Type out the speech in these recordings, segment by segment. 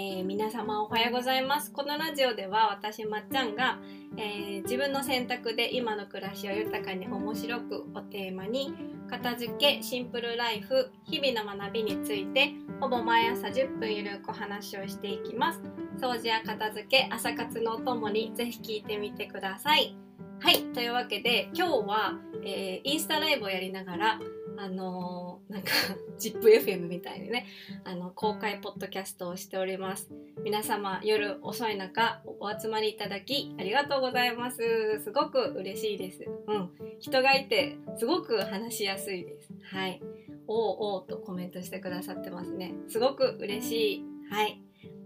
えー、皆様おはようございます。このラジオでは私まっちゃんが、えー、自分の選択で今の暮らしを豊かに面白くをテーマに片付けシンプルライフ日々の学びについてほぼ毎朝10分ゆるく話をしていきます。掃除や片付け朝活のお供にぜひ聞いてみてください。はい。というわけで今日は、えー、インスタライブをやりながらあの、なんか ZIPFM みたいにねあの公開ポッドキャストをしております。皆様夜遅い中お集まりいただきありがとうございます。すごく嬉しいです。うん。人がいてすごく話しやすいです。はい。おうおうとコメントしてくださってますね。すごく嬉しい。はい。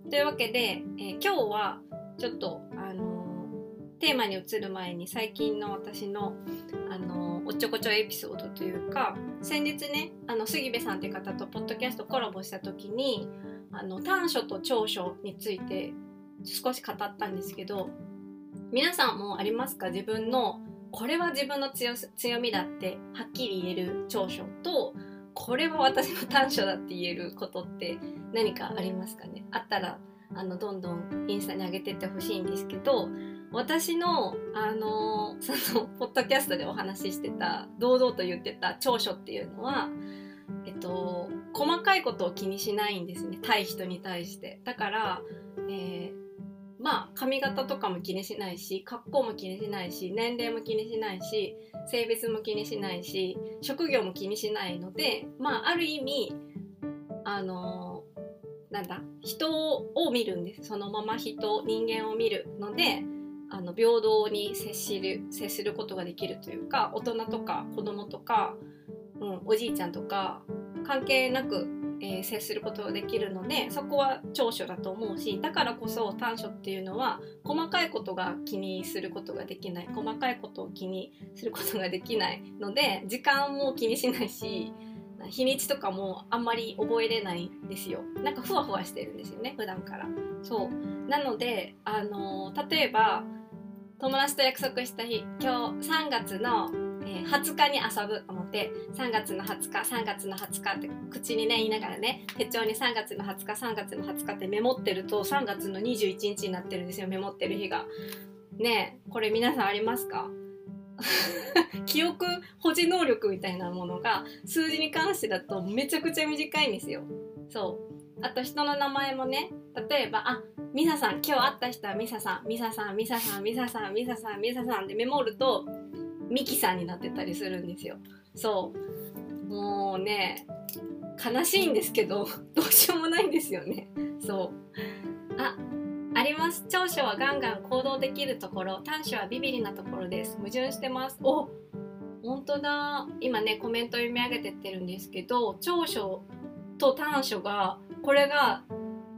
というわけで、えー、今日はちょっと、テーマに移る前に最近の私のあのおっちょこちょエピソードというか先日ねあの杉部さんっていう方とポッドキャストコラボした時にあの短所と長所について少し語ったんですけど皆さんもありますか？自分のこれは自分の強強みだってはっきり言える長所とこれは私の短所だって言えることって何かありますかね？あったらあのどんどんインスタに上げてってほしいんですけど私の、あのー、その、ポッドキャストでお話ししてた、堂々と言ってた長所っていうのは、えっと、細かいことを気にしないんですね。対人に対して。だから、えー、まあ、髪型とかも気にしないし、格好も気にしないし、年齢も気にしないし、性別も気にしないし、職業も気にしないので、まあ、ある意味、あのー、なんだ、人を見るんです。そのまま人、人間を見るので、あの平等に接しる接することができるというか大人とか子供とか、うん、おじいちゃんとか関係なく、えー、接することができるのでそこは長所だと思うしだからこそ短所っていうのは細かいことが気にすることができない細かいことを気にすることができないので時間も気にしないし日にちとかもあんまり覚えれないんですよ。なんかふわふわしてるんですよね普段から。そう。なのであの例えば友達と約束した日今日3月の、え、20日に遊ぶ思って3月の20日3月の20日って口にね言いながらね手帳に3月の20日3月の20日ってメモってると3月の21日になってるんですよメモってる日が。ねこれ皆さんありますか？記憶保持能力みたいなものが数字に関してだとめちゃくちゃ短いんですよ。そうあと人の名前もね例えばあミサさん今日会った人はミサさんミサさんミサさんミサさんミサさんミサさんってメモるとミキさんになってたりするんですよ。そう。もうね悲しいんですけど どうしようもないんですよね。そう。ああります。長所はガンガン行動できるところ。短所はビビリなところです。矛盾してます。お本当だ。今ねコメント読み上げてってるんですけど長所と短所がこれが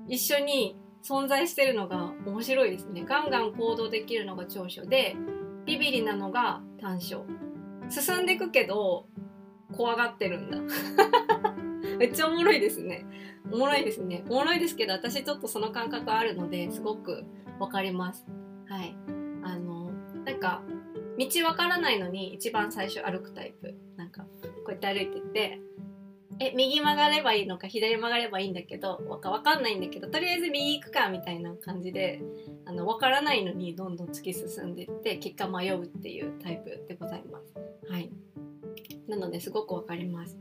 一緒に存在してるのが面白いですね。ガンガン行動できるのが長所でビビリなのが短所。進んでいくけど怖がってるんだ。めっちゃおもろいですね。おもろいですね。おもろいですけど私ちょっとその感覚あるのですごくわかります。はい。あのなんか道わからないのに一番最初歩くタイプ。なんかこうやって歩いててえ右曲がればいいのか左曲がればいいんだけどわかかんないんだけどとりあえず右行くかみたいな感じであの分からないのにどんどん突き進んでいって結果迷うっていうタイプでございます。はい、なのですごく分かります。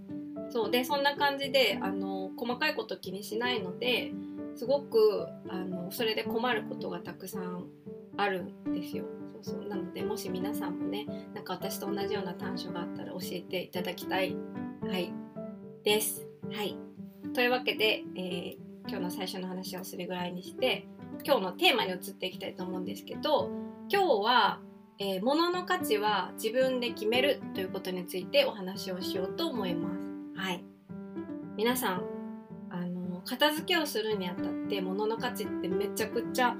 そうでそんな感じであの細かいこと気にしないのですごくあのそれで困ることがたくさんあるんですよ。そうそうなのでもし皆さんもねなんか私と同じような短所があったら教えていただきたい。はいです。はい。というわけで、えー、今日の最初の話をそれぐらいにして今日のテーマに移っていきたいと思うんですけど今日は、えー、物の価値は自分で決めるということについてお話をしようと思います。はい。皆さんあの片付けをするにあたって物の価値ってめちゃくちゃ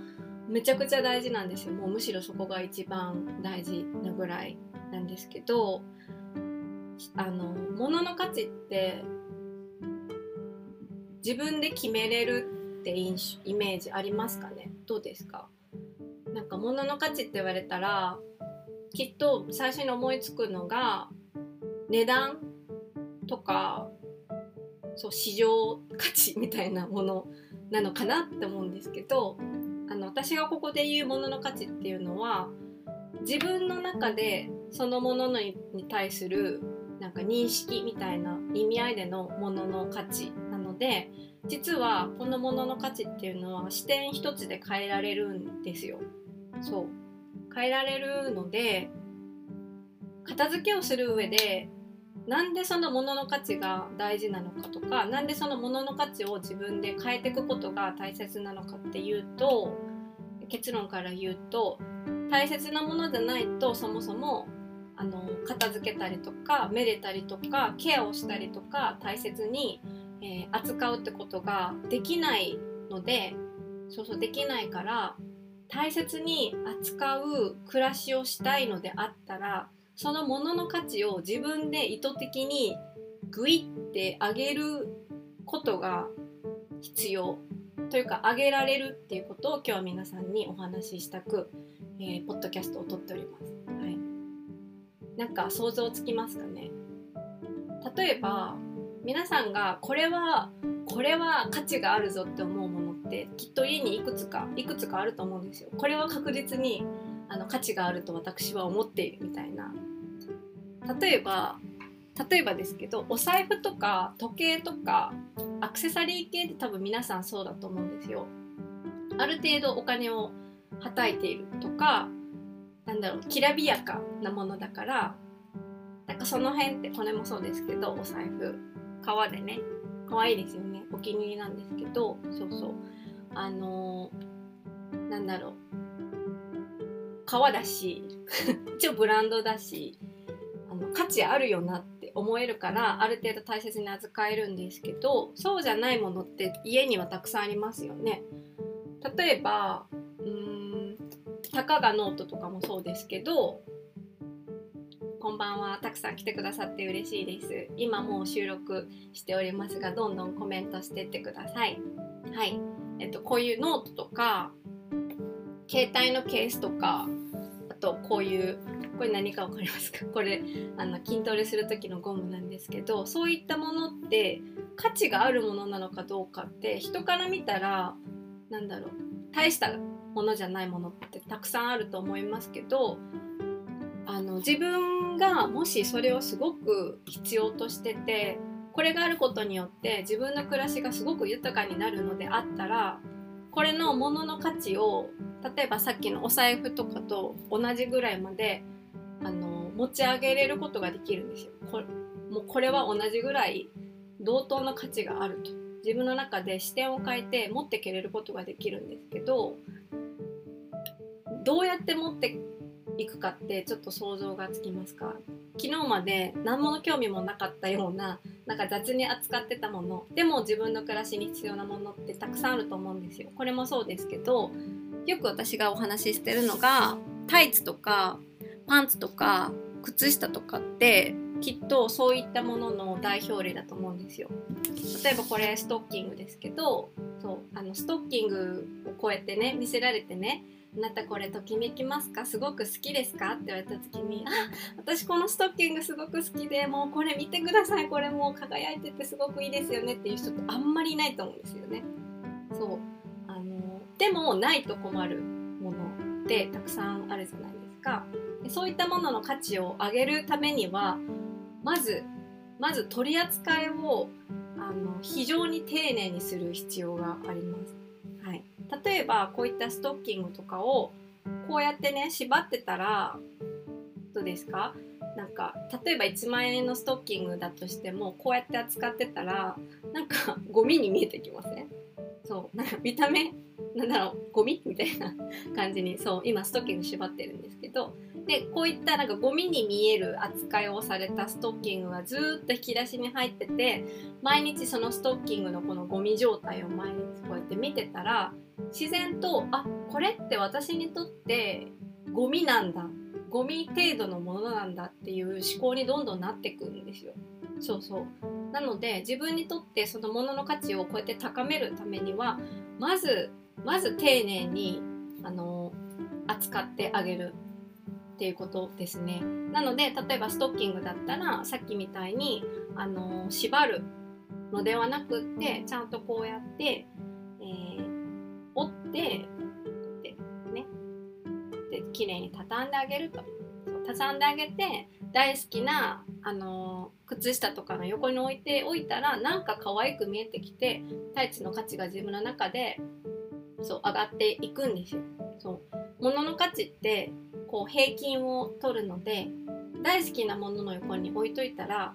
めちゃくちゃ大事なんですよもうむしろそこが一番大事なぐらいなんですけどあの物の価値って自分で決めれるってイメージありますかね？どうですか？なんか物の価値って言われたらきっと最初に思いつくのが値段とかそう市場価値みたいなものなのかなって思うんですけどあの私がここで言うものの価値っていうのは自分の中でそのものに対するなんか認識みたいな意味合いでのものの価値なので実はこのものの価値っていうのは視点一つで変えられるんですよ。そう変えられるので片付けをする上でなんでそのものの価値が大事なのかとかなんでそのものの価値を自分で変えていくことが大切なのかっていうと結論から言うと大切なものじゃないとそもそもあの片付けたりとかめでたりとかケアをしたりとか大切に、えー、扱うってことができないのでそうそうできないから大切に扱う暮らしをしたいのであったらそのものの価値を自分で意図的にグイって上げることが必要というか上げられるっていうことを今日は皆さんにお話ししたく、えー、ポッドキャストを撮っております。なんか想像つきますかね？例えば皆さんがこれはこれは価値があるぞって思うものってきっと家にいくつかいくつかあると思うんですよ。これは確実にあの価値があると私は思っているみたいな例えば例えばですけどお財布とか時計とかアクセサリー系って多分皆さんそうだと思うんですよ。ある程度お金をはたいているとかなんだろうきらびやかなものだからなんかその辺ってこれもそうですけどお財布。革でね。可愛いですよね。お気に入りなんですけど。そうそう。あのー、なんだろう。革だし。一応ブランドだし。あの価値あるよなって思えるからある程度大切に扱えるんですけどそうじゃないものって家にはたくさんありますよね。例えばたかがノートとかもそうですけどこんばんはたくさん来てくださって嬉しいです。今もう収録しておりますがどんどんコメントしてってください。はい。えっとこういうノートとか携帯のケースとかあとこういうこれ何か分かりますか？これあの筋トレする時のゴムなんですけどそういったものって価値があるものなのかどうかって人から見たらなんだろう。大したものじゃないものってたくさんあると思いますけどあの自分がもしそれをすごく必要としててこれがあることによって自分の暮らしがすごく豊かになるのであったらこれのものの価値を例えばさっきのお財布とかと同じぐらいまであの持ち上げれることができるんですよ。これもうこれは同じぐらい同等の価値があると自分の中で視点を変えて持ってけれることができるんですけどどうやって持っていくかってちょっと想像がつきますか？昨日まで何もの興味もなかったようななんか雑に扱ってたもの。でも自分の暮らしに必要なものってたくさんあると思うんですよ。これもそうですけどよく私がお話ししてるのがタイツとかパンツとか靴下とかってきっとそういったものの代表例だと思うんですよ。例えばこれストッキングですけどそうあのストッキングをこうやってね見せられてねあなたこれときめきますか？すごく好きですか？って言われた時にあ私このストッキングすごく好きでもうこれ見てください。これもう輝いててすごくいいですよねっていう人ってあんまりいないと思うんですよね。そう。あのでもないと困るものってたくさんあるじゃないですか。でそういったものの価値を上げるためにはまずまず取り扱いをあの非常に丁寧にする必要があります。例えばこういったストッキングとかをこうやってね縛ってたらどうですか？なんか例えば1万円のストッキングだとしてもこうやって扱ってたらなんかゴミに見えてきません？そうなんか見た目なんだろうゴミみたいな感じにそう今ストッキング縛ってるんですけどでこういったなんかゴミに見える扱いをされたストッキングがずっと引き出しに入ってて毎日そのストッキングのこのゴミ状態を毎日こうやって見てたら自然とあこれって私にとってゴミなんだゴミ程度のものなんだっていう思考にどんどんなってくんですよ。そうそうなので自分にとってそのものの価値をこうやって高めるためにはまずまず丁寧にあの扱ってあげるっていうことですね。なので例えばストッキングだったらさっきみたいにあの縛るのではなくってちゃんとこうやって、折ってでね。で綺麗に畳んであげると。畳んであげて大好きな、あのー、靴下とかの横に置いておいたらなんか可愛く見えてきてタイツの価値が自分の中でそう上がっていくんですよ。そう。物の価値ってこう平均を取るので大好きなものの横に置いといたら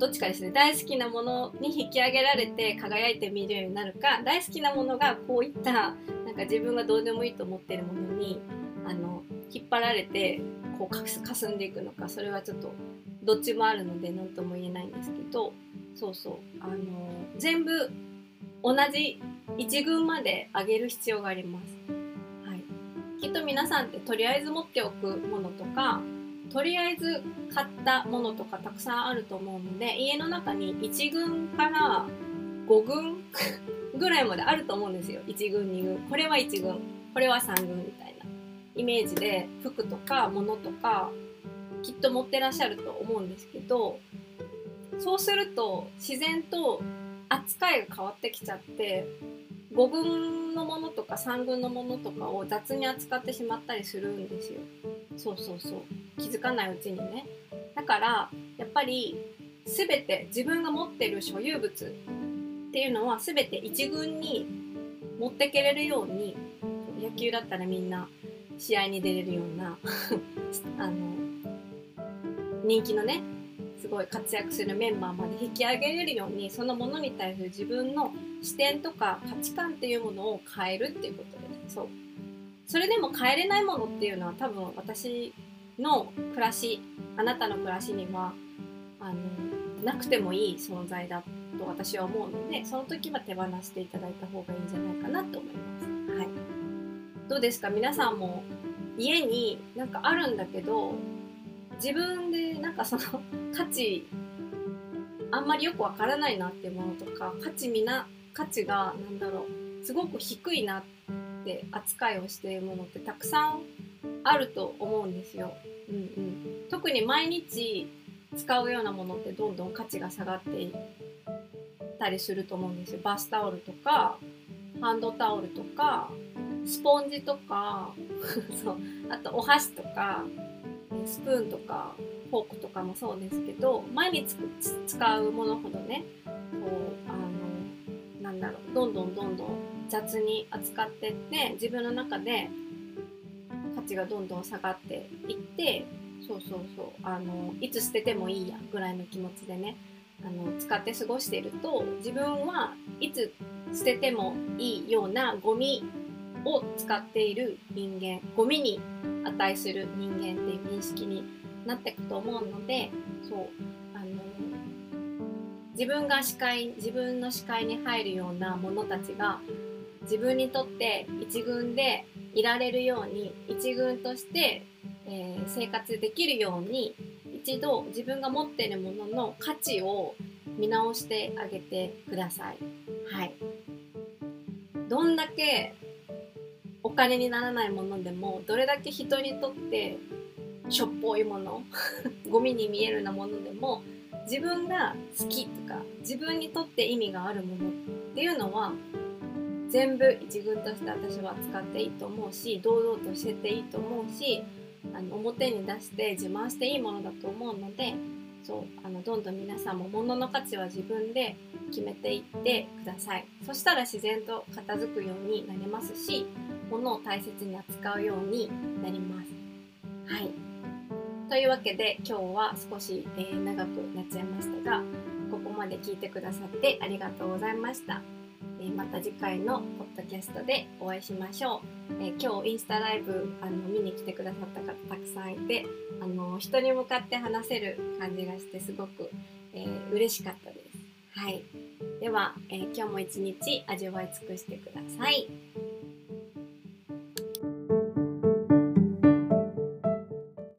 どっちかですね。大好きなものに引き上げられて輝いて見るようになるか大好きなものがこういったなんか自分がどうでもいいと思ってるものにあの引っ張られてこうかすんでいくのかそれはちょっとどっちもあるので何とも言えないんですけどそうそう。あの全部同じ1軍まで上げる必要があります。はい、きっと皆さんってとりあえず持っておくものとかとりあえず買ったものとかたくさんあると思うので家の中に1軍から5軍 ぐらいまであると思うんですよ。1軍2軍。これは1軍。これは3軍みたいな。イメージで服とか物とかきっと持ってらっしゃると思うんですけどそうすると自然と扱いが変わってきちゃって5軍のものとか3軍のものとかを雑に扱ってしまったりするんですよ。そうそうそう気づかないうちにね。だからやっぱり全て自分が持ってる所有物っていうのは全て1軍に持ってけれるように野球だったらみんな試合に出れるような あの人気のねすごい活躍するメンバーまで引き上げれるようにそのものに対する自分の視点とか価値観っていうものを変えるっていうことですそう。それでも変えれないものっていうのは多分私の暮らしあなたの暮らしにはあのなくてもいい存在だと私は思うのでその時は手放していただいた方がいいんじゃないかなと思います。はい、どうですか？皆さんも家になんかあるんだけど自分でなんかその価値あんまりよくわからないなっていうものとか価値みな価値がなんだろうすごく低いなって扱いをしているものってたくさんあると思うんですよ。うんうん、特に毎日使うようなものってどんどん価値が下がっていったりすると思うんですよ。バスタオルとかハンドタオルとかスポンジとか そうあとお箸とかスプーンとかフォークとかもそうですけど毎日使うものほどねどんどんどんどん雑に扱ってって自分の中で価値がどんどん下がっていってそうそうそうあのいつ捨ててもいいやぐらいの気持ちでねあの使って過ごしていると自分はいつ捨ててもいいようなゴミを使っている人間ゴミに値する人間っていう認識になっていくと思うのでそう自分が視界自分の視界に入るようなものたちが自分にとって一軍でいられるように一軍として、えー、生活できるように一度自分が持っているものの価値を見直してあげてください。はい。どんだけお金にならないものでもどれだけ人にとってしょっぽいもの ゴミに見えるようなものでも自分が好きとか自分にとって意味があるものっていうのは全部一軍として私は使っていいと思うし堂々としてていいと思うしあの表に出して自慢していいものだと思うのでそうあのどんどん皆さんも物の価値は自分で決めていってください。そしたら自然と片付くようになりますし物を大切に扱うようになります。はい。というわけで今日は少し、えー、長くなっちゃいましたがここまで聞いてくださってありがとうございましたえまた次回のポッドキャストでお会いしましょう。え今日インスタライブあの見に来てくださった方たくさんいてあの人に向かって話せる感じがしてすごく、えー、嬉しかったです。はい。では、え、今日も一日味わい尽くしてください。